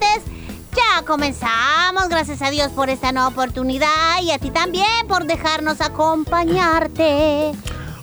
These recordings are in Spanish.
Ya comenzamos, gracias a Dios por esta nueva oportunidad y a ti también por dejarnos acompañarte.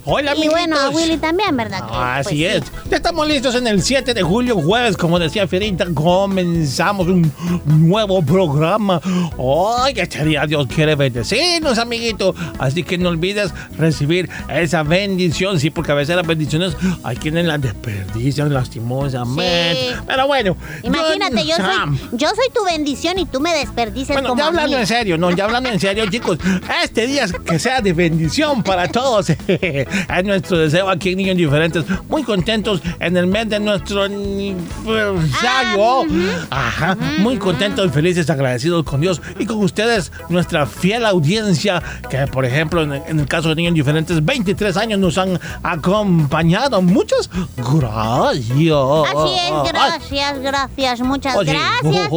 Hola, y bueno, a amiguitos. Willy también, ¿verdad? Así pues, sí. es. Ya estamos listos en el 7 de julio, jueves, como decía Fierita, comenzamos un nuevo programa. Hoy este día Dios quiere bendecirnos, amiguito. Así que no olvides recibir esa bendición, sí, porque a veces las bendiciones hay quienes las desperdician lastimosamente. Sí. Pero bueno. Imagínate, yo soy, yo soy tu bendición y tú me desperdicias Bueno, como ya a hablando mí. en serio, no, ya hablando en serio, chicos. Este día que sea de bendición para todos. es nuestro deseo aquí en Niños Diferentes. Muy contentos en el mes de nuestro aniversario. Ajá, muy contentos y felices, agradecidos con Dios y con ustedes, nuestra fiel audiencia, que por ejemplo, en, el caso de Niños Diferentes, 23 años nos han acompañado. Muchas gracias. Así es, gracias, gracias, muchas Oye, gracias.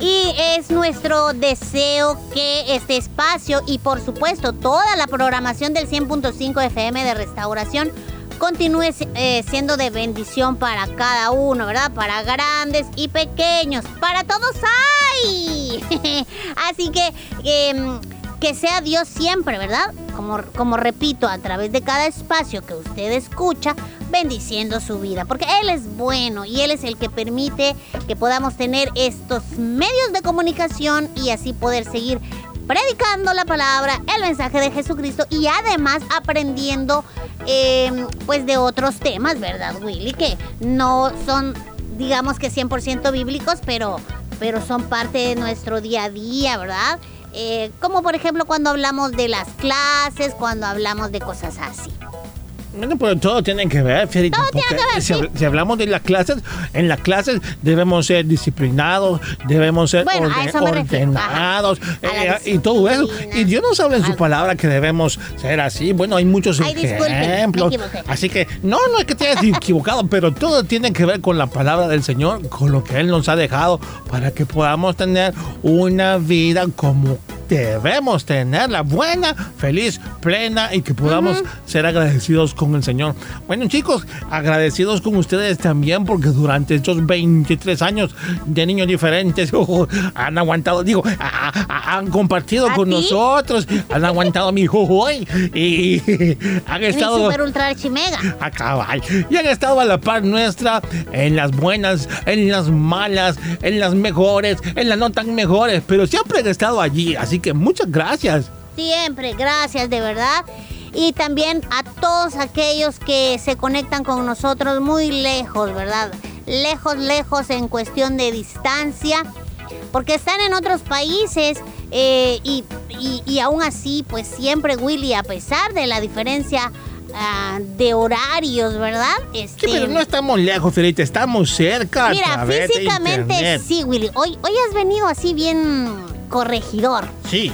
Y es nuestro deseo que este espacio y por supuesto toda la programación del 100.5 FM de restauración continúe eh, siendo de bendición para cada uno, ¿verdad? Para grandes y pequeños, para todos hay. Así que em, que sea Dios siempre, ¿verdad? Como, como repito, a través de cada espacio que usted escucha, bendiciendo su vida, porque Él es bueno y Él es el que permite que podamos tener estos medios de comunicación y así poder seguir predicando la palabra, el mensaje de Jesucristo y además aprendiendo eh, pues de otros temas, ¿verdad, Willy? Que no son, digamos que 100% bíblicos, pero, pero son parte de nuestro día a día, ¿verdad? Eh, como por ejemplo cuando hablamos de las clases, cuando hablamos de cosas así. Bueno, pero todo tiene que ver, Fierita. Todo tiene porque que ver, si, sí. habl- si hablamos de las clases, en las clases debemos ser disciplinados, debemos ser Bueno, orden- ordenados ajá. Eh, y todo eso. Y Dios nos habla en su Al- palabra que debemos ser así. Bueno, hay muchos Ay, ejemplos. Así que no, no es que te hayas equivocado, pero todo tiene que ver con la palabra del Señor, con lo que Él nos ha dejado para que podamos tener una vida como debemos tenerla buena, feliz, plena y que podamos ser agradecidos con el Señor. Bueno chicos, agradecidos con ustedes también porque durante estos 23 años de niños diferentes han aguantado, digo, a- a- han compartido ¿A con nosotros, han aguantado mi hoy y han estado super ultra archimega. a cabal. Y han estado a la par nuestra en las buenas, en las malas, en las mejores, en las no tan mejores, pero siempre han estado allí. Así que muchas gracias. Siempre, gracias de verdad. Y también a todos aquellos que se conectan con nosotros muy lejos, ¿verdad? Lejos, lejos en cuestión de distancia. porque están en otros países eh, y, y- y aún así, pues siempre Willy, a pesar de la diferencia ah, de horarios, ¿verdad? Sí, Este, pero no estamos lejos, Ferita, estamos cerca. Mira, físicamente sí, Willy. Hoy, hoy has venido así bien corregidor. Sí.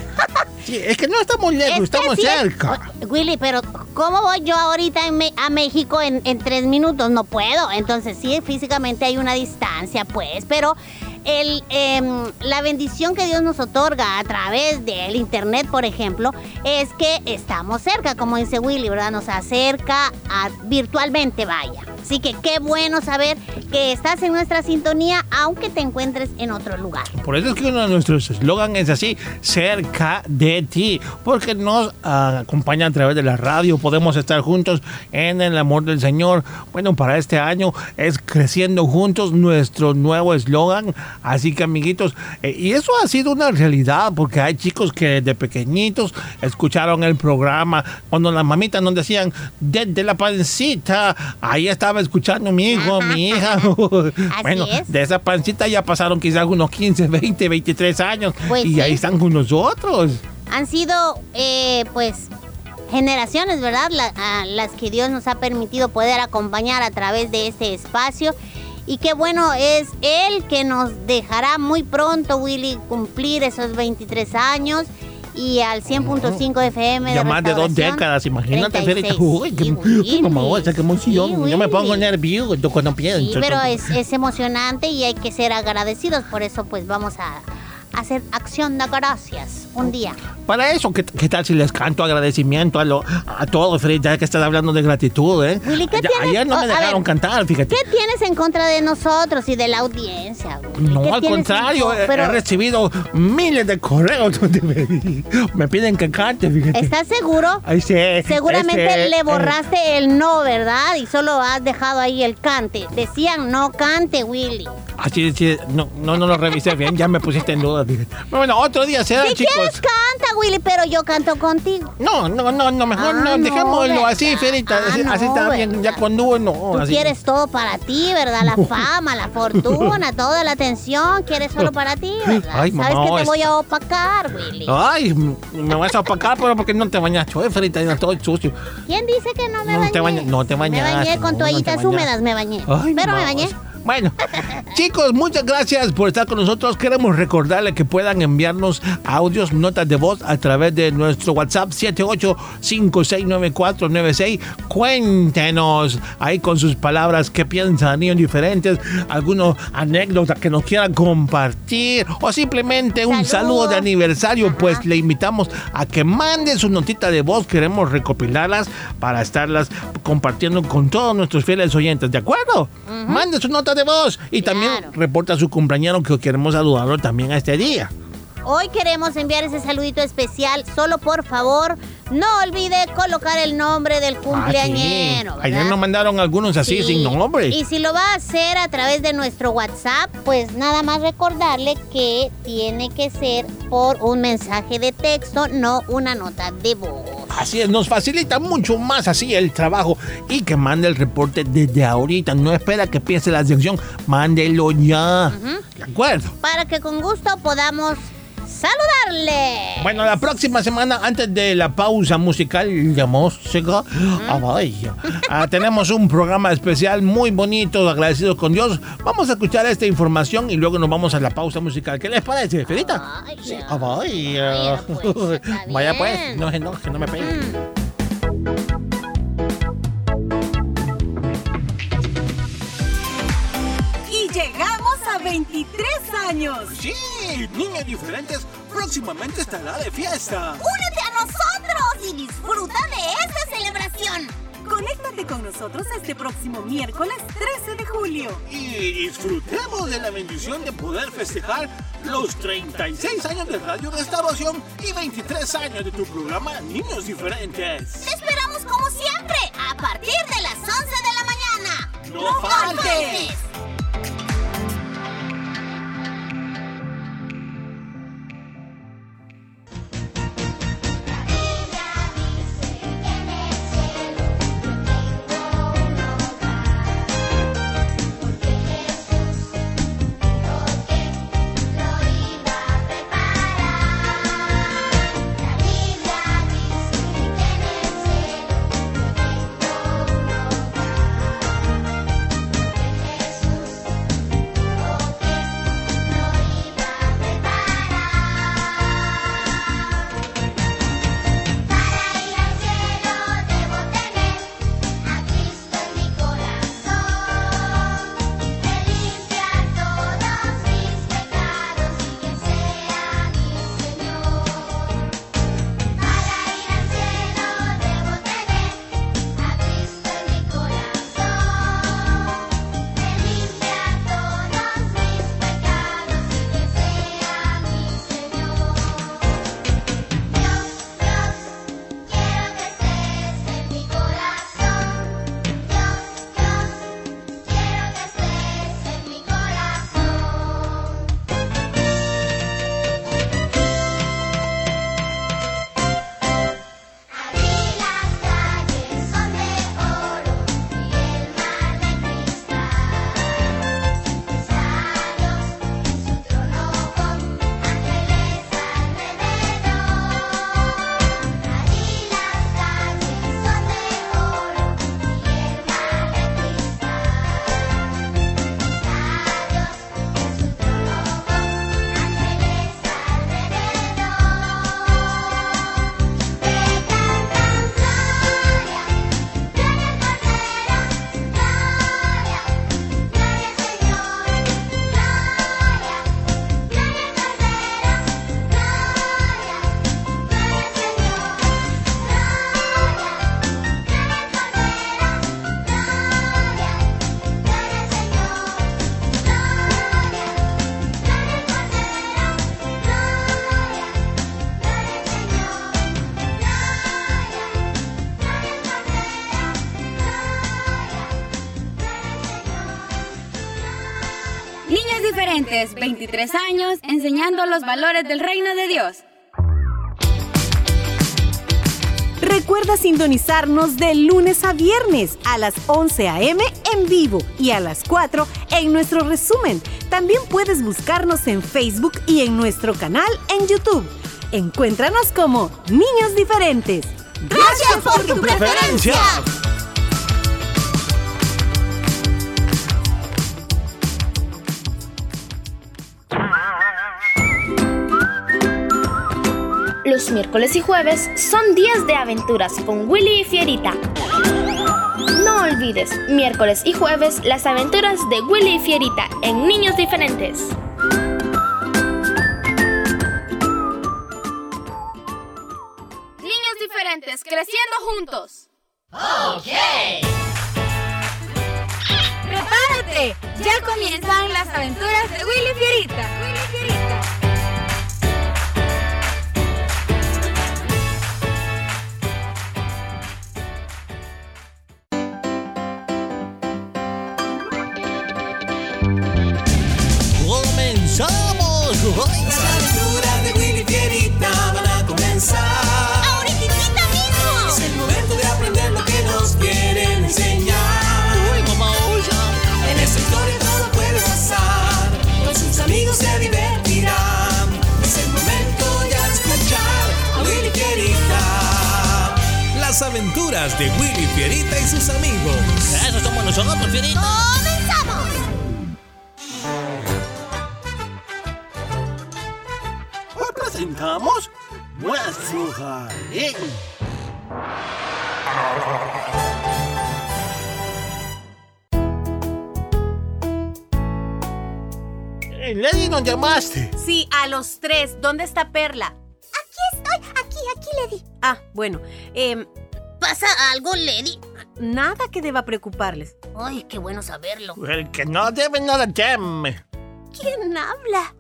Sí, es que no estamos lejos, estamos sí es- cerca. Willy, pero ¿cómo voy yo ahorita en Me- a México en, en tres minutos? No puedo. Entonces sí, físicamente hay una distancia, pues. Pero em, la bendición que Dios nos otorga a través del internet, por ejemplo, es que estamos cerca, como dice Willy, ¿verdad? Nos acerca a, virtualmente, vaya. Así que qué bueno saber que estás en nuestra sintonía, aunque te encuentres en otro lugar. Por eso es que uno de nuestros eslogan es así, cerca de ti, porque nos ah, acompaña a través de la radio, podemos estar juntos en el amor del Señor. Bueno, para este año es creciendo juntos nuestro nuevo eslogan, así que amiguitos, eh, y eso ha sido una realidad, porque hay chicos que de pequeñitos escucharon el programa, cuando las mamitas nos decían, desde la pancita, ahí estaba escuchando mi hijo, mi hija. bueno, es. de esa pancita ya pasaron quizás unos 15, 20, 23 años. Pues y sí. ahí están con nosotros. han sido, eh, pues, generaciones, ¿verdad? La- a las que Dios nos ha permitido poder acompañar a través de este espacio. Y qué bueno es Él que nos dejará muy pronto, Willy, cumplir esos 23 años. Y al 100.5 FM de Ya más de dos décadas, imagínate. 36. Uy, qué, Sí, qué emoción. Sí, Yo me pongo nervioso cuando pienso. Sí, pero es, es emocionante y hay que ser agradecidos. Por eso, pues, vamos a hacer acción de gracias un día. Para eso, ¿qué, qué tal si les canto agradecimiento a, lo, a todos, Ferita, ya que estás hablando de gratitud, eh? Willy, ¿qué tienes? Ayer no me dejaron ver, cantar, fíjate. ¿Qué tienes en contra de nosotros y de la audiencia? No, al contrario, co- he, pero he recibido miles de correos donde me, me piden que cante, fíjate. ¿Estás seguro? Ay, sí, Seguramente le eh, borraste el no, ¿verdad? Y solo has dejado ahí el cante. Decían no cante, Willy. Así, sí, no, no, no lo revisé bien, ya me pusiste en duda. Bueno, otro día será, Si chicos. quieres canta, Willy, pero yo canto contigo. No, no, no, no, mejor Ah, no, no, dejémoslo así, ¿verdad? Ferita. Ah, así, así no, está bien, ya con dúo no. Tú así. quieres todo para ti, ¿verdad? La fama, la fortuna, toda la atención, quieres solo para ti, ¿verdad? Ay, Sabes mamá, que te voy a opacar, Willy. Ay, me vas a opacar, pero porque no te bañaste, eh, Ferita, todo sucio. ¿Quién dice que no me No bañé? te no te Me bañaste, bañé no, con toallitas húmedas, me bañé. Ay, pero me mamá. bañé. Bueno, chicos, muchas gracias por estar con nosotros. Queremos recordarles que puedan enviarnos audios, notas de voz a través de nuestro WhatsApp 78569496. Cuéntenos ahí con sus palabras qué piensan, niños diferentes, algunos anécdotas que nos quieran compartir o simplemente un Saludos. saludo de aniversario. Ajá. Pues le invitamos a que manden su notita de voz. Queremos recopilarlas para estarlas compartiendo con todos nuestros fieles oyentes. ¿De acuerdo? Mande su nota de voz y también reporta a su compañero que queremos saludarlo también a este día. Hoy queremos enviar ese saludito especial. Solo por favor, no olvide colocar el nombre del cumpleañero. Ah, sí. Ayer nos mandaron algunos así Sí. sin nombre. Y si lo va a hacer a través de nuestro WhatsApp, pues nada más recordarle que tiene que ser por un mensaje de texto, no una nota de voz. Así es, nos facilita mucho más así el trabajo y que mande el reporte desde ahorita. No espera que empiece la sección, mándelo ya. ¿De acuerdo? Para que con gusto podamos saludarle. Bueno, la próxima semana, antes de la pausa musical de música, ah, ah, tenemos un programa especial muy bonito, agradecidos con Dios. Vamos a escuchar esta información y luego nos vamos a la pausa musical. ¿Qué les parece, Ferita? Ay, Sí, ah, vaya. Vaya, pues, pues, no, no, que no me pegue. Mm. Años. Sí, niños diferentes próximamente estará de fiesta. ¡Únete a nosotros y disfruta de esta celebración! Conéctate con nosotros este próximo miércoles 13 de julio. Y disfrutemos de la bendición de poder festejar los 36 años de Radio Restauración y 23 años de tu programa Niños Diferentes. Te esperamos como siempre a partir de las 11 de la mañana. ¡No faltes! Diferentes, 23 años enseñando los valores del reino de Dios. Recuerda sintonizarnos de lunes a viernes a las 11 a.m. en vivo y a las 4 en nuestro resumen. También puedes buscarnos en Facebook y en nuestro canal en YouTube. Encuéntranos como Niños Diferentes. Gracias por tu preferencia. Los miércoles y jueves son días de aventuras con Willy y Fierita. No olvides, miércoles y jueves, las aventuras de Willy y Fierita en Niños Diferentes. Niños Diferentes, creciendo juntos. ¡Prepárate! Ya comienzan las aventuras de Willy. Willy Fierita. Aventuras de Willy Fierita y sus amigos. Eso somos nosotros, Fierita. ¡Comenzamos! Hoy presentamos nuestro jardín. Eh, Lady, nos llamaste. Sí, a los tres. ¿Dónde está Perla? Aquí estoy, aquí, aquí le di. Ah, bueno. em, ¿Pasa algo, Lady? nada que deba preocuparles. Ay, qué bueno saberlo. El que no debe nada teme. ¿Quién habla?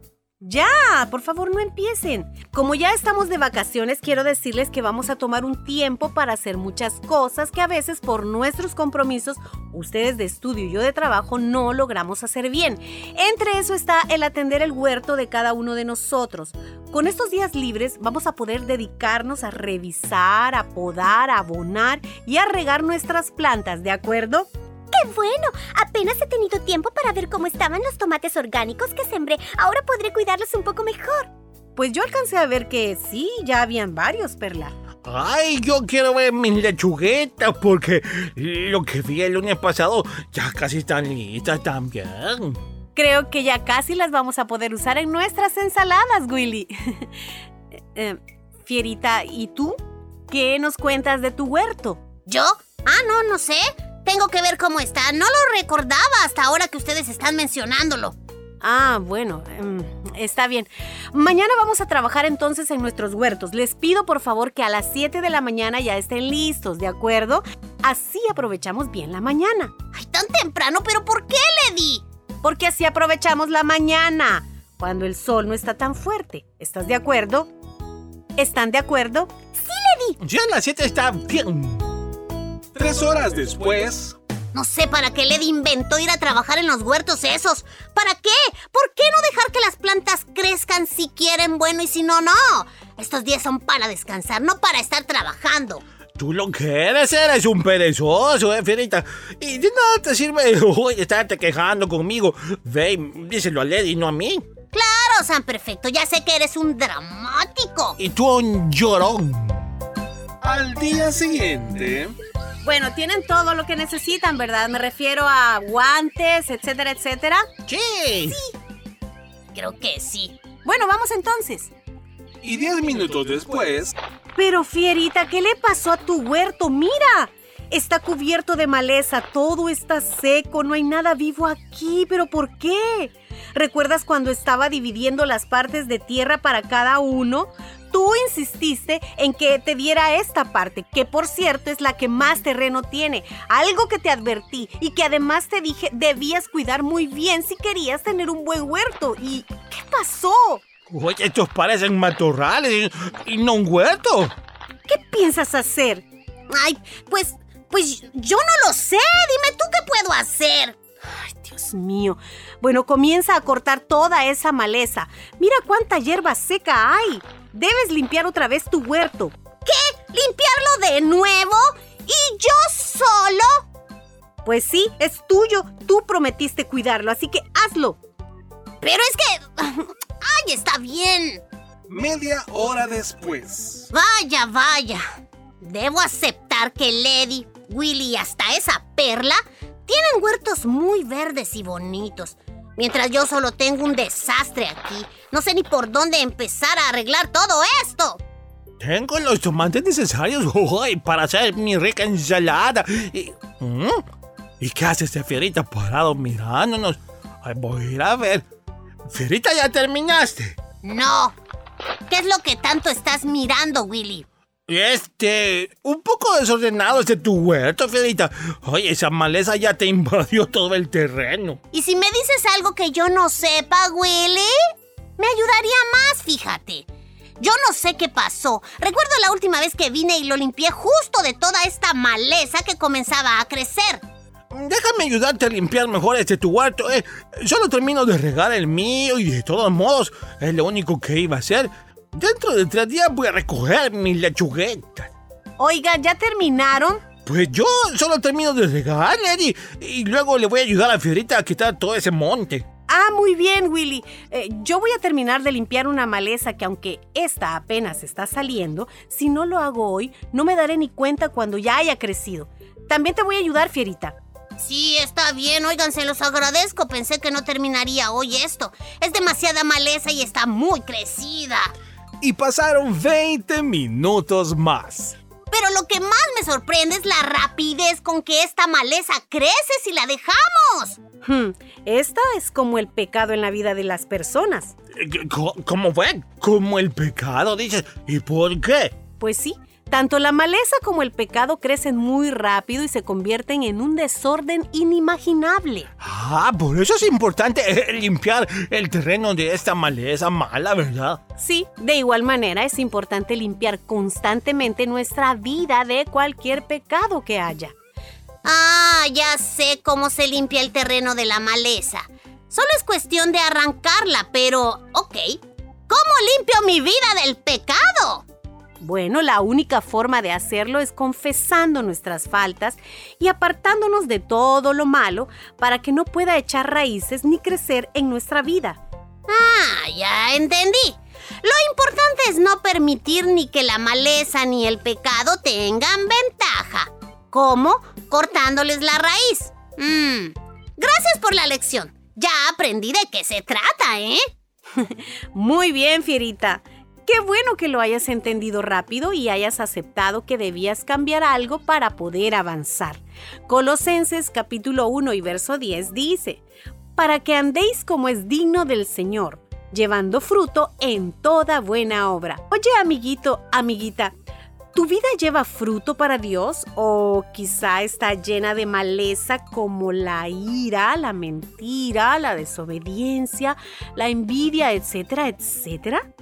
Ya, por favor no empiecen. Como ya estamos de vacaciones, quiero decirles que vamos a tomar un tiempo para hacer muchas cosas que a veces por nuestros compromisos, ustedes de estudio y yo de trabajo, no logramos hacer bien. Entre eso está el atender el huerto de cada uno de nosotros. Con estos días libres vamos a poder dedicarnos a revisar, a podar, a abonar y a regar nuestras plantas, ¿de acuerdo? ¡Qué bueno! Apenas he tenido tiempo para ver cómo estaban los tomates orgánicos que sembré. Ahora podré cuidarlos un poco mejor. Pues yo alcancé a ver que sí, ya habían varios, Perla. Ay, yo quiero ver mis lechuguetas porque lo que vi el lunes pasado ya casi están listas también. Creo que ya casi las vamos a poder usar en nuestras ensaladas, Willy. Eh, Fierita, ¿y tú? ¿Qué nos cuentas de tu huerto? ¿Yo? Ah, no, no sé. Tengo que ver cómo está. No lo recordaba hasta ahora que ustedes están mencionándolo. Ah, bueno, em, está bien. Mañana vamos a trabajar entonces en nuestros huertos. Les pido por favor que a las 7 de la mañana ya estén listos, ¿de acuerdo? Así aprovechamos bien la mañana. Ay, tan temprano, pero ¿por qué, Lady? Porque así aprovechamos la mañana, cuando el sol no está tan fuerte. ¿Estás de acuerdo? ¿Están de acuerdo? Ya a las 7 está bien. Tres horas después, No sé para qué Lady inventó ir a trabajar en los huertos esos. ¿Para qué? ¿Por qué no dejar que las plantas crezcan si quieren bueno y si no, no? Estos días son para descansar, no para estar trabajando. Tú lo que eres, eres un perezoso, eh, Fierita. Y de nada te sirve uy, estarte quejando conmigo. Ve, y díselo a Lady, no a mí. Claro, San Perfecto, ya sé que eres un dramático. Y tú un llorón. al día siguiente, Bueno, tienen todo lo que necesitan, ¿verdad? Me refiero a guantes, etcétera, etcétera. Sí. Creo que sí. Bueno, vamos entonces. y diez minutos después, Pero Fierita, ¿qué le pasó a tu huerto? Mira, está cubierto de maleza, todo está seco, no hay nada vivo aquí, pero ¿por qué? ¿Recuerdas cuando estaba dividiendo las partes de tierra para cada uno? Tú insististe en que te diera esta parte, que por cierto es la que más terreno tiene, algo que te advertí y que además te dije debías cuidar muy bien si querías tener un buen huerto. ¿Y qué pasó? Oye, estos parecen matorrales y, no un huerto. ¿Qué piensas hacer? Ay, pues, pues yo no lo sé. Dime tú qué puedo hacer. Ay, Dios mío. Bueno, comienza a cortar toda esa maleza. Mira cuánta hierba seca hay. Debes limpiar otra vez tu huerto. ¿Qué? ¿Limpiarlo de nuevo? ¿Y yo solo? Pues sí, es tuyo. Tú prometiste cuidarlo, así que hazlo. Pero es que... ¡Ay, está bien! Media hora después. Vaya, vaya. Debo aceptar que Lady, Willy y hasta esa perla tienen huertos muy verdes y bonitos. Mientras yo solo tengo un desastre aquí. No sé ni por dónde empezar a arreglar todo esto. Tengo los tomates necesarios hoy para hacer mi rica ensalada. ¿Y, ¿Mm? ¿Y qué hace este fierita parado mirándonos? Ay, voy a ir a ver. Fierita, ¿ya terminaste? No. ¿Qué es lo que tanto estás mirando, Willy? Este, un poco desordenado este tu huerto, Fierita. Oye, esa maleza ya te invadió todo el terreno. ¿Y si me dices algo que yo no sepa, Willy? Me ayudaría más, fíjate. Yo no sé qué pasó. Recuerdo la última vez que vine y lo limpié justo de toda esta maleza que comenzaba a crecer. Déjame ayudarte a limpiar mejor este tu huerto. Eh. Solo termino de regar el mío y de todos modos es lo único que iba a hacer. Dentro de tres días voy a recoger mis lechuguetas. Oiga, ¿ya terminaron? Pues yo solo termino de regar, Eddie, y luego le voy a ayudar a Fierita a quitar todo ese monte. Ah, muy bien, Willy. Eh, yo voy a terminar de limpiar una maleza que aunque esta apenas está saliendo, si no lo hago hoy, no me daré ni cuenta cuando ya haya crecido. También te voy a ayudar, Fierita. Sí, está bien, oigan, se los agradezco. Pensé que no terminaría hoy esto. Es demasiada maleza y está muy crecida. Y pasaron 20 minutos más. Pero lo que más me sorprende es la rapidez con que esta maleza crece si la dejamos. Hmm, esta es como el pecado en la vida de las personas. Eh, ¿Cómo- ¿Cómo fue? ¿Como el pecado, dices? ¿Y por qué? Pues sí, tanto la maleza como el pecado crecen muy rápido y se convierten en un desorden inimaginable. Ah, por eso es importante eh, limpiar el terreno de esta maleza mala, ¿verdad? Sí, de igual manera es importante limpiar constantemente nuestra vida de cualquier pecado que haya. Ah, ya sé cómo se limpia el terreno de la maleza. Solo es cuestión de arrancarla, pero, ok. ¿Cómo limpio mi vida del pecado? Bueno, la única forma de hacerlo es confesando nuestras faltas y apartándonos de todo lo malo para que no pueda echar raíces ni crecer en nuestra vida. Ah, ya entendí. Lo importante es no permitir ni que la maleza ni el pecado tengan ventaja. ¿Cómo? Cortándoles la raíz. Mm, Gracias por la lección. Ya aprendí de qué se trata, ¿eh? Muy bien, Fierita. Qué bueno que lo hayas entendido rápido y hayas aceptado que debías cambiar algo para poder avanzar. Colosenses capítulo 1 y verso 10 dice, para que andéis como es digno del Señor, llevando fruto en toda buena obra. Oye, amiguito, amiguita, ¿tu vida lleva fruto para Dios o quizá está llena de maleza como la ira, la mentira, la desobediencia, la envidia, etcétera, etcétera?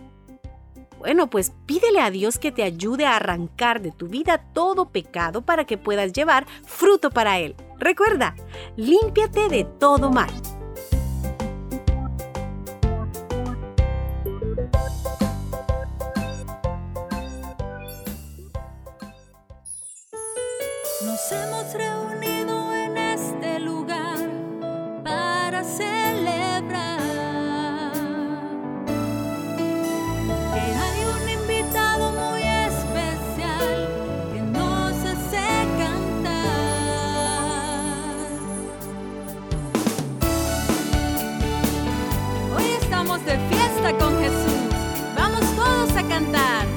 Bueno, pues pídele a Dios que te ayude a arrancar de tu vida todo pecado para que puedas llevar fruto para Él. Recuerda, límpiate de todo mal. Nos hemos reunido cantar.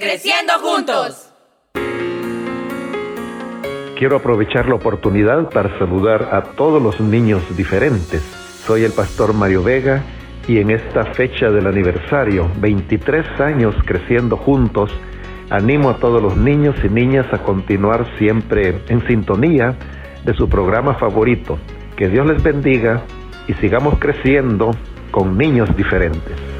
Creciendo juntos. Quiero aprovechar la oportunidad para saludar a todos los niños diferentes. Soy el pastor Mario Vega y en esta fecha del aniversario, 23 años creciendo juntos, animo a todos los niños y niñas a continuar siempre en sintonía de su programa favorito. Que Dios les bendiga y sigamos creciendo con niños diferentes.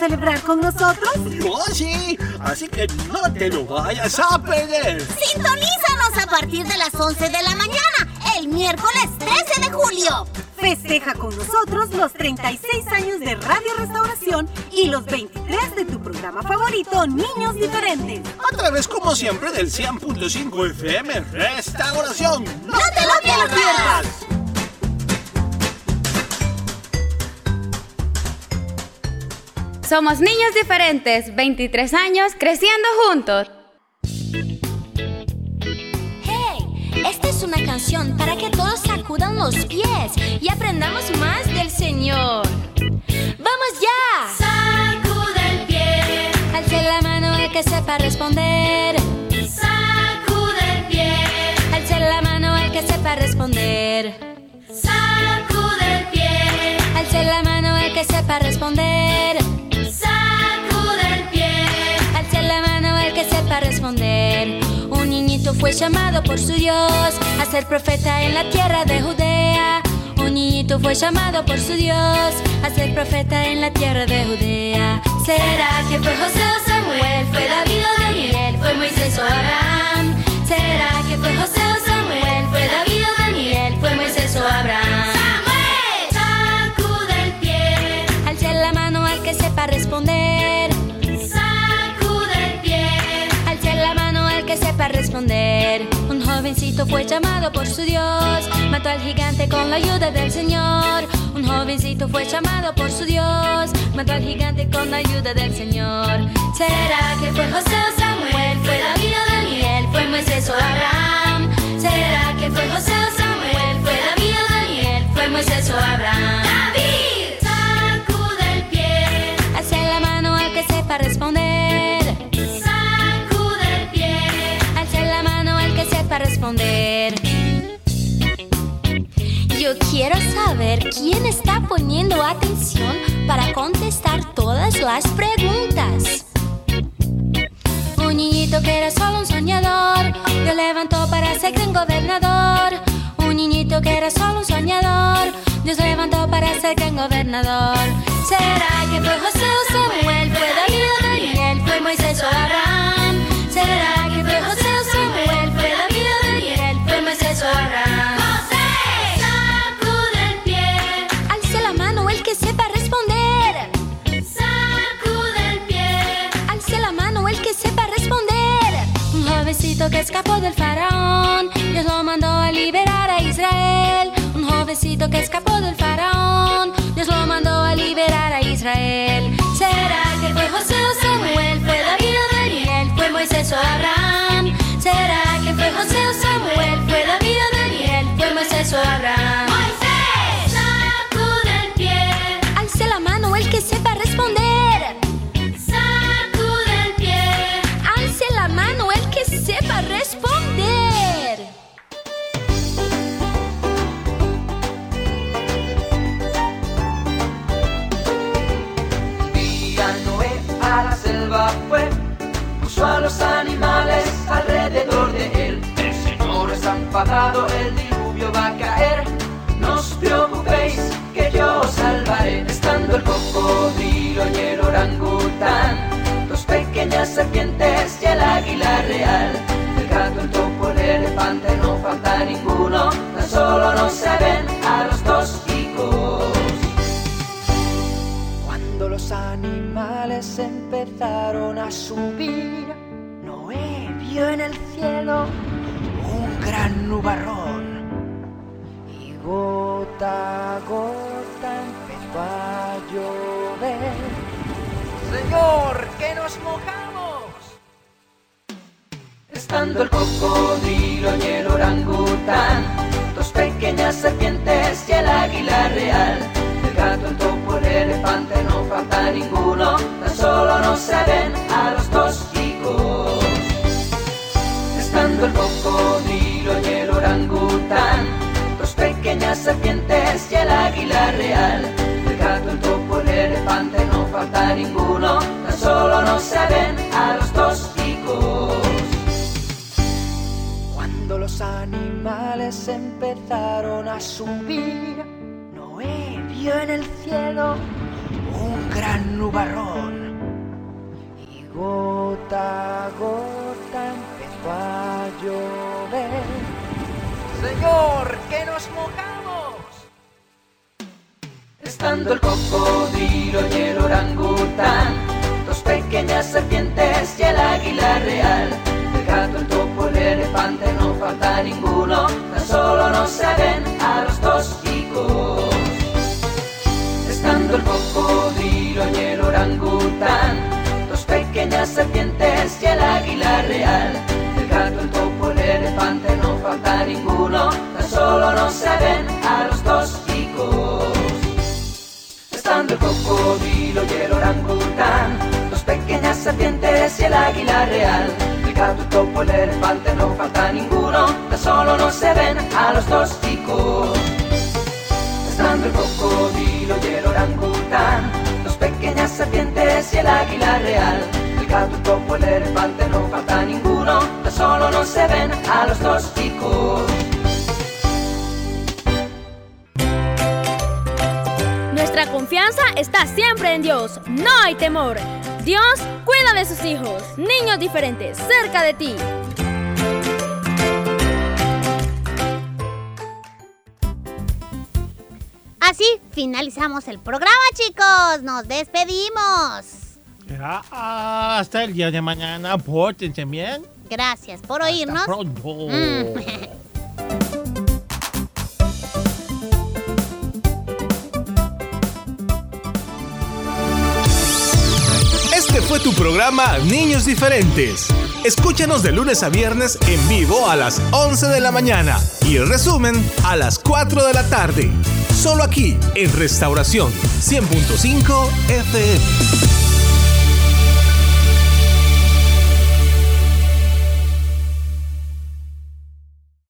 Celebrar con nosotros? ¡Oh, sí! Así que no te lo vayas a perder. Sintonízanos a partir de las 11 de la mañana, el miércoles 13 de julio. Festeja con nosotros los 36 años de Radio Restauración y los 23 de tu programa favorito, Niños Diferentes. A través, como siempre, del 100.5 FM Restauración. ¡No, te lo pierdas! Somos niños diferentes, 23 años, creciendo juntos. ¡Hey! Esta es una canción para que todos sacudan los pies y aprendamos más del Señor. ¡Vamos ya! Sacude el pie, Alce la mano el que sepa responder. sacude el pie, Alce la mano el que sepa responder. sacude el pie, Alce la mano el que sepa responder. Responder. Un niñito fue llamado por su Dios a ser profeta en la tierra de Judea. Un niñito fue llamado por su Dios a ser profeta en la tierra de Judea. ¿Será que fue José o Samuel? ¿Fue David o Daniel? ¿Fue Moisés o Abraham? ¿Será que fue José o Samuel? ¿Fue David o Daniel? ¿Fue Moisés o Abraham? Sacude el pie, Alce la mano al que sepa responder. Un jovencito fue llamado por su Dios, mató al gigante con la ayuda del Señor. Un jovencito fue llamado por su Dios, mató al gigante con la ayuda del Señor. ¿Será que fue José o Samuel? ¿Fue David o Daniel? ¿Fue Moisés o Abraham? ¿Será que fue José o Samuel? ¿Fue David o Daniel? ¿Fue Moisés o Abraham? David, Yo quiero saber quién está poniendo atención para contestar todas las preguntas. Un niñito que era solo un soñador, Dios levantó para ser gran gobernador. Un niñito que era solo un soñador, Dios levantó para ser gran gobernador. ¿Será que fue José o Samuel? ¿Fue David o Daniel? ¿Fue Moisés o Abraham? ¿Será José, sacude el pie, Alce la mano el que sepa responder. sacude el pie, Alce la mano el que sepa responder. Un jovencito que escapó del faraón, Dios lo mandó a liberar a Israel. Un jovencito que escapó del faraón, Dios lo mandó a liberar a Israel. ¿Será que fue José o Samuel? ¿Fue David o Daniel? ¿Fue Moisés o Abraham? ¿Será que fue José o subir, Noé vio en el cielo un gran nubarrón. Y gota a gota empezó a llover. Señor, que nos mojamos. Estando el cocodrilo y el orangután, dos pequeñas serpientes y el águila real. El gato, el topo, el elefante, no falta ninguno, solo no se ven a los dos chicos. Estando el cocodrilo y el orangután, dos pequeñas serpientes y el águila real. El gato, el topo, el elefante, no falta ninguno, tan solo no se ven a los dos chicos. Cuando los animales empezaron a subir, Noé vio en el cielo un gran nubarrón. Gota a gota empezó a llover. Señor, que nos mojamos. Estando el cocodrilo y el orangután, dos pequeñas serpientes y el águila real. El gato, el topo, el elefante, no falta ninguno, tan solo no se ven a los dos chicos. Estando el cocodrilo y el orangután, pequeñas serpientes y el águila real. El gato, el topo, el elefante, no falta ninguno, tan solo no se ven a los chicos. Estando el cocodrilo y el orangután, dos pequeñas serpientes y el águila real. El gato, el topo, el elefante, no falta ninguno, tan solo no se ven a los dos chicos. Estando el cocodrilo y el orangután, dos pequeñas serpientes y el águila real. El topo, el elefante, no falta ninguno, tan solo no se ven a los dos chicos. Nuestra confianza está siempre en Dios. No hay temor. Dios cuida de sus hijos, niños diferentes, cerca de ti. Así finalizamos el programa, chicos. Nos despedimos. Será hasta el día de mañana. Pórtense bien. Gracias por oírnos. Pronto. Mm. Este fue tu programa Niños Diferentes. Escúchanos de lunes a viernes en vivo a las 11 de la mañana y el resumen a las 4 de la tarde. Solo aquí en Restauración 100.5 FM.